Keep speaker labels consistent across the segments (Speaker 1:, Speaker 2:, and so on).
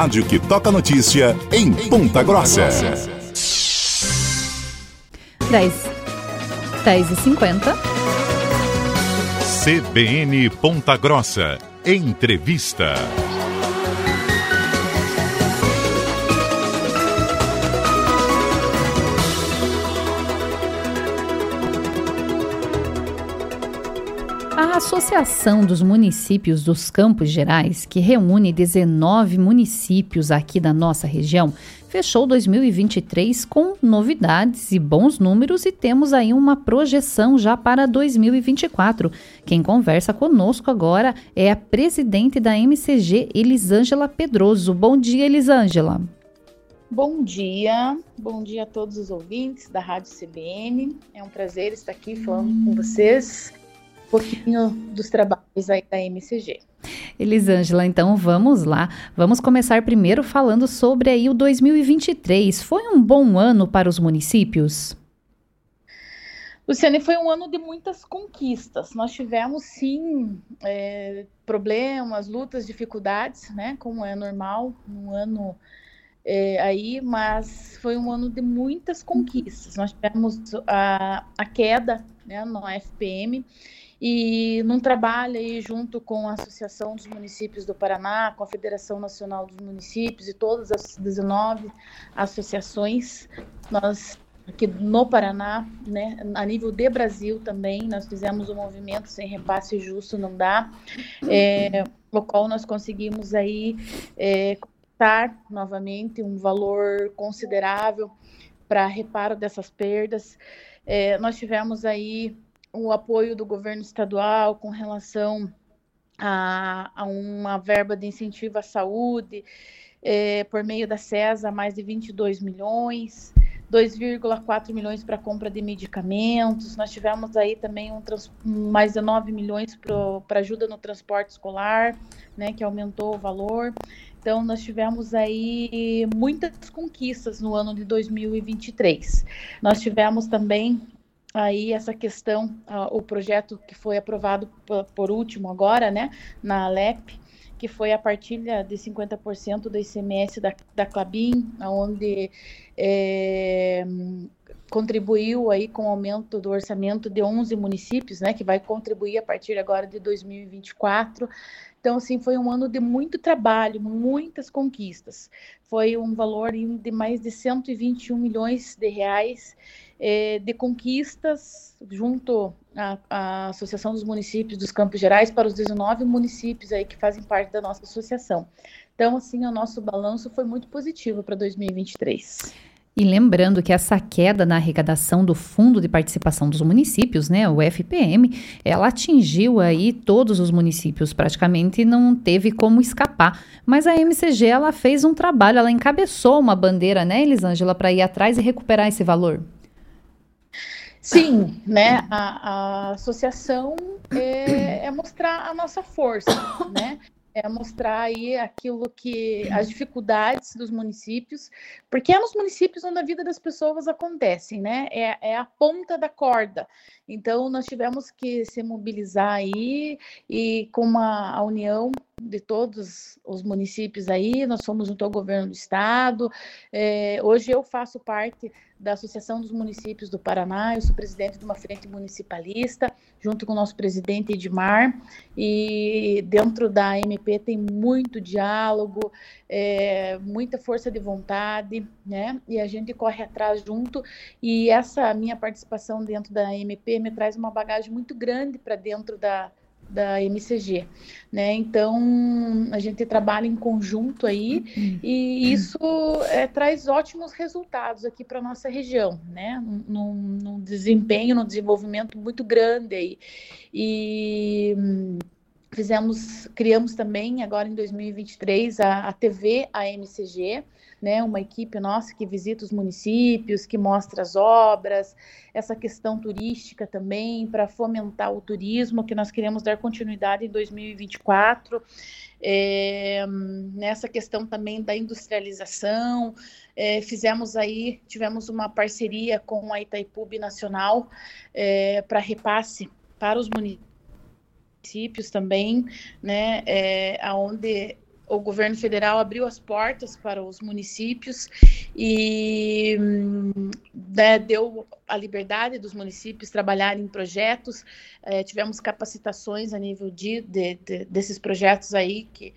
Speaker 1: Rádio que toca notícia em Ponta Grossa.
Speaker 2: 10. 10 e 50.
Speaker 1: CBN Ponta Grossa. Entrevista.
Speaker 2: A Associação dos Municípios dos Campos Gerais, que reúne 19 municípios aqui da nossa região, fechou 2023 com novidades e bons números e temos aí uma projeção já para 2024. Quem conversa conosco agora é a presidente da MCG, Elisângela Pedroso. Bom dia, Elisângela.
Speaker 3: Bom dia, bom dia a todos os ouvintes da Rádio CBN. É um prazer estar aqui falando com vocês pouquinho dos trabalhos aí da MCG.
Speaker 2: Elisângela, então vamos lá. Vamos começar primeiro falando sobre aí o 2023. Foi um bom ano para os municípios?
Speaker 3: Luciane, foi um ano de muitas conquistas. Nós tivemos, sim, é, problemas, lutas, dificuldades, né? Como é normal, um ano é, aí, mas foi um ano de muitas conquistas. Nós tivemos a, a queda né, no FPM, e num trabalho aí junto com a Associação dos Municípios do Paraná, com a Federação Nacional dos Municípios e todas as 19 associações, nós aqui no Paraná, né, a nível de Brasil também, nós fizemos o um movimento sem repasse justo não dá, é, o qual nós conseguimos aí é, novamente um valor considerável para reparo dessas perdas. É, nós tivemos aí o apoio do governo estadual com relação a, a uma verba de incentivo à saúde, é, por meio da CESA, mais de 22 milhões, 2,4 milhões para compra de medicamentos. Nós tivemos aí também um trans, mais de 9 milhões para ajuda no transporte escolar, né, que aumentou o valor. Então, nós tivemos aí muitas conquistas no ano de 2023. Nós tivemos também aí essa questão, uh, o projeto que foi aprovado por, último agora, né, na Alep, que foi a partilha de 50% do ICMS da, da Clabin, onde é, contribuiu aí com o aumento do orçamento de 11 municípios, né, que vai contribuir a partir agora de 2024. Então, assim, foi um ano de muito trabalho, muitas conquistas. Foi um valor de mais de 121 milhões de reais é, de conquistas junto à, à, Associação dos Municípios dos Campos Gerais para os 19 municípios aí que fazem parte da nossa associação. Então, assim, o nosso balanço foi muito positivo para 2023.
Speaker 2: E lembrando que essa queda na arrecadação do Fundo de Participação dos Municípios, né, o FPM, ela atingiu aí todos os municípios, praticamente não teve como escapar. Mas a MCG, ela fez um trabalho, ela encabeçou uma bandeira, né, Elisângela, para ir atrás e recuperar esse valor.
Speaker 3: Sim, né? A, a associação é, é, mostrar a nossa força, né? É mostrar aí aquilo que as dificuldades dos municípios, porque é nos municípios onde a vida das pessoas acontece, né? É, é a ponta da corda. Então nós tivemos que se mobilizar aí e com uma a união de todos os municípios aí, nós fomos junto ao governo do estado. É, hoje eu faço parte da Associação dos Municípios do Paraná, eu sou presidente de uma frente municipalista, junto com o nosso presidente Edmar, e dentro da MP tem muito diálogo, é, muita força de vontade, né? E a gente corre atrás junto, e essa minha participação dentro da MP me traz uma bagagem muito grande para dentro da da MCG, né? Então a gente trabalha em conjunto aí e isso é, traz ótimos resultados aqui para nossa região, né? Num, num, desempenho, no desenvolvimento muito grande aí e fizemos, criamos também agora em 2023 a, a TV AMCG, né, uma equipe nossa que visita os municípios, que mostra as obras, essa questão turística também, para fomentar o turismo, que nós queremos dar continuidade em 2024. É, nessa questão também da industrialização, é, fizemos aí, tivemos uma parceria com a Itaipu Nacional é, para repasse para os municípios também, né, é, onde o governo federal abriu as portas para os municípios e né, deu a liberdade dos municípios trabalharem em projetos. É, tivemos capacitações a nível de, de, de, desses projetos aí, que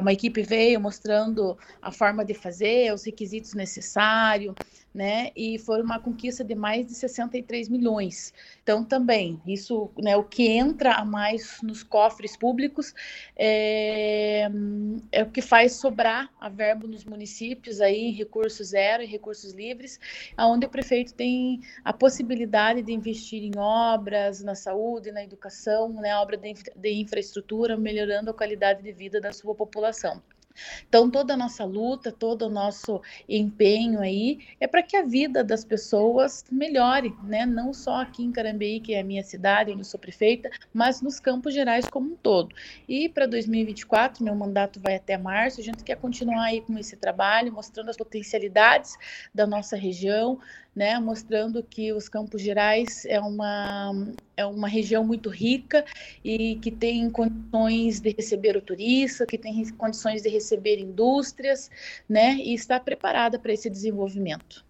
Speaker 3: uma equipe veio mostrando a forma de fazer, os requisitos necessários, né? E foi uma conquista de mais de 63 milhões. Então, também, isso, né, o que entra a mais nos cofres públicos é, é o que faz sobrar a verba nos municípios aí, em recursos zero, em recursos livres, onde o prefeito tem a possibilidade de investir em obras, na saúde, na educação, né, obra de, de infraestrutura, melhorando a qualidade de vida da sua população. Então, toda a nossa luta, todo o nosso empenho aí é para que a vida das pessoas melhore, né? Não só aqui em Carambeí, que é a minha cidade, onde eu sou prefeita, mas nos campos gerais como um todo. E para 2024, meu mandato vai até março, a gente quer continuar aí com esse trabalho, mostrando as potencialidades da nossa região, né, mostrando que os Campos Gerais é uma, é uma região muito rica e que tem condições de receber o turista, que tem condições de receber indústrias, né, e está preparada para esse desenvolvimento.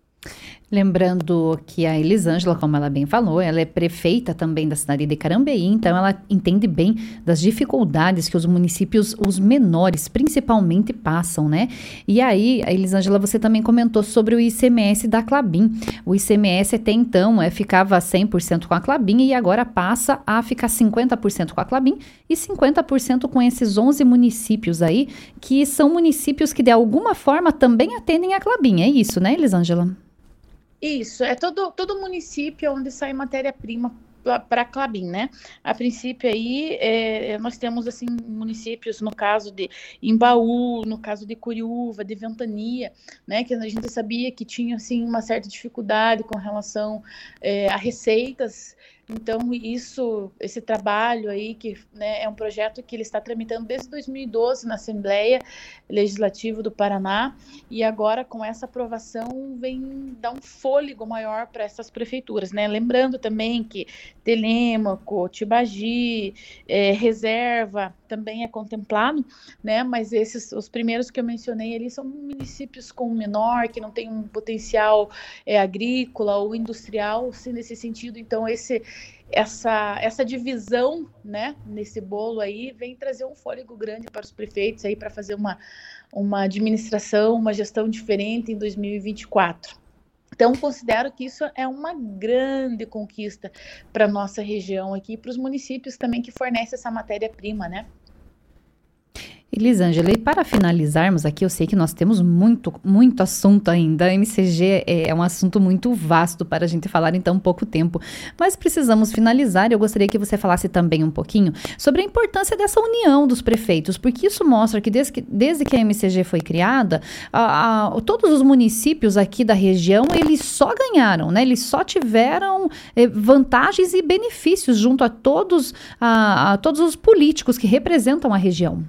Speaker 2: Lembrando que a Elisângela, como ela bem falou, ela é prefeita também da cidade de Carambeí, então ela entende bem das dificuldades que os municípios, os menores, principalmente, passam, né? E aí, Elisângela, você também comentou sobre o ICMS da Clabin. O ICMS até então é, ficava 100% com a Clabin e agora passa a ficar 50% com a Clabin e 50% com esses 11 municípios aí, que são municípios que de alguma forma também atendem a Clabin. É isso, né, Elisângela?
Speaker 3: Isso, é todo, todo município onde sai matéria-prima para a Clabin, né? A princípio aí é, nós temos assim municípios no caso de Imbaú, no caso de Curiúva, de Ventania, né? Que a gente sabia que tinha assim uma certa dificuldade com relação é, a receitas então, isso, esse trabalho aí, que né, é um projeto que ele está tramitando desde 2012 na Assembleia Legislativa do Paraná, e agora com essa aprovação vem dar um fôlego maior para essas prefeituras, né? Lembrando também que Telêmaco, Tibagi, é, Reserva também é contemplado, né? Mas esses, os primeiros que eu mencionei ali são municípios com menor, que não tem um potencial é, agrícola ou industrial, assim, nesse sentido. Então, esse essa, essa divisão né, nesse bolo aí vem trazer um fôlego grande para os prefeitos aí para fazer uma, uma administração, uma gestão diferente em 2024. Então, considero que isso é uma grande conquista para a nossa região aqui, para os municípios também que fornecem essa matéria-prima, né?
Speaker 2: Elisângela, e para finalizarmos aqui, eu sei que nós temos muito, muito assunto ainda. MCG é, é um assunto muito vasto para a gente falar em tão pouco tempo, mas precisamos finalizar. Eu gostaria que você falasse também um pouquinho sobre a importância dessa união dos prefeitos, porque isso mostra que desde que, desde que a MCG foi criada, a, a, todos os municípios aqui da região eles só ganharam, né? Eles só tiveram eh, vantagens e benefícios junto a todos, a, a todos os políticos que representam a região.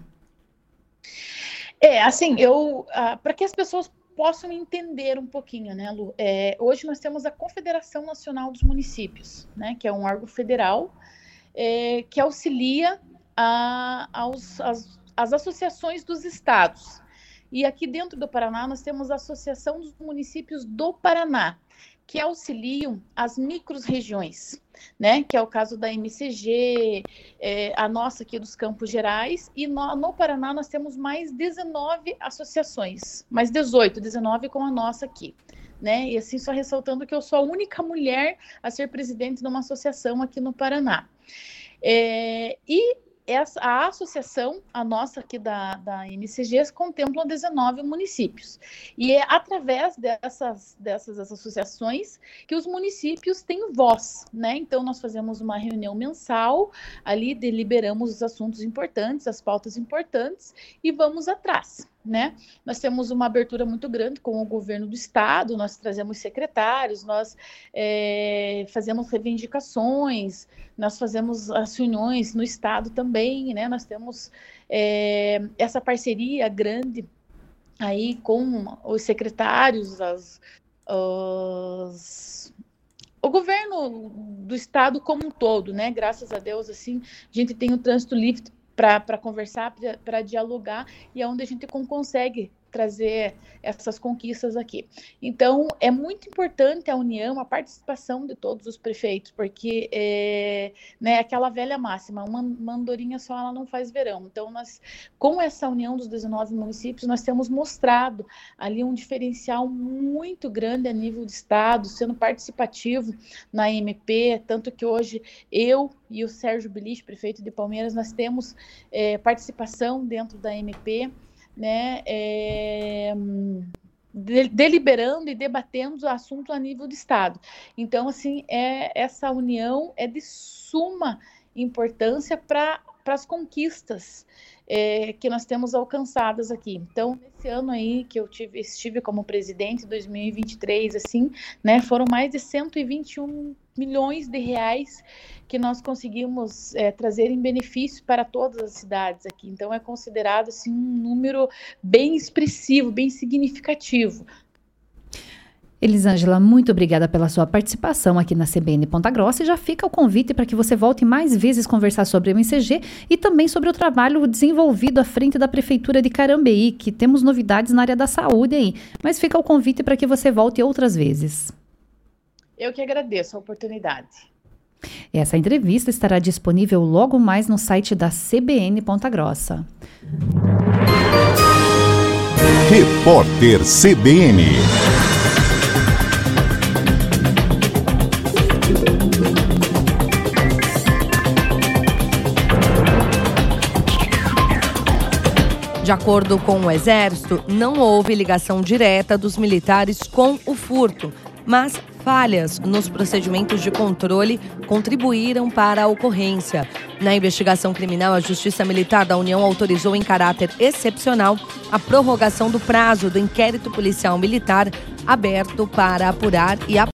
Speaker 3: É, assim, eu. Uh, para que as pessoas possam entender um pouquinho, né, Lu? É, hoje nós temos a Confederação Nacional dos Municípios, né, que é um órgão federal é, que auxilia a, aos, as, as associações dos estados. E aqui dentro do Paraná nós temos a Associação dos Municípios do Paraná, que auxiliam as micro-regiões, né? Que é o caso da MCG, é, a nossa aqui dos Campos Gerais, e no, no, Paraná nós temos mais 19 associações, mais 18, 19 com a nossa aqui. Né? E assim, só ressaltando que eu sou a única mulher a ser presidente de uma associação aqui no Paraná. É, e essa, a associação, a nossa aqui da, da contempla 19 municípios. E é através dessas, dessas associações que os municípios têm voz, né? Então, nós fazemos uma reunião mensal, ali deliberamos os assuntos importantes, as pautas importantes, e vamos atrás né? Nós temos uma abertura muito grande com o governo do estado, nós trazemos secretários, nós é, fazemos reivindicações, nós fazemos as reuniões no estado também, né? Nós temos é, essa parceria grande aí com os secretários, as, os, o governo do estado como um todo, né? Graças a Deus, assim, a gente tem o trânsito livre para conversar, para dialogar, e é onde a gente consegue trazer essas conquistas aqui. Então, é muito importante a união, a participação de todos os prefeitos, porque é né, aquela velha máxima, uma, uma andorinha só ela não faz verão. Então, nós, com essa união dos 19 municípios, nós temos mostrado ali um diferencial muito grande a nível de Estado, sendo participativo na MP, tanto que hoje eu e o Sérgio Belich, prefeito de Palmeiras, nós temos é, participação dentro da MP, né, é, deliberando e debatendo o assunto a nível de Estado. Então, assim, é, essa união é de suma importância para as conquistas é, que nós temos alcançadas aqui. Então, nesse ano aí que eu tive, estive como presidente, 2023, assim, né, foram mais de 121 milhões de reais que nós conseguimos é, trazer em benefício para todas as cidades aqui. Então é considerado assim, um número bem expressivo, bem significativo.
Speaker 2: Elisângela, muito obrigada pela sua participação aqui na CBN Ponta Grossa e já fica o convite para que você volte mais vezes conversar sobre o MCG e também sobre o trabalho desenvolvido à frente da Prefeitura de Carambeí, que temos novidades na área da saúde aí. Mas fica o convite para que você volte outras vezes.
Speaker 3: Eu que agradeço a oportunidade.
Speaker 2: Essa entrevista estará disponível logo mais no site da CBN Ponta Grossa.
Speaker 1: Repórter CBN.
Speaker 4: De acordo com o Exército, não houve ligação direta dos militares com o furto, mas falhas nos procedimentos de controle contribuíram para a ocorrência. Na investigação criminal, a Justiça Militar da União autorizou em caráter excepcional a prorrogação do prazo do inquérito policial militar aberto para apurar e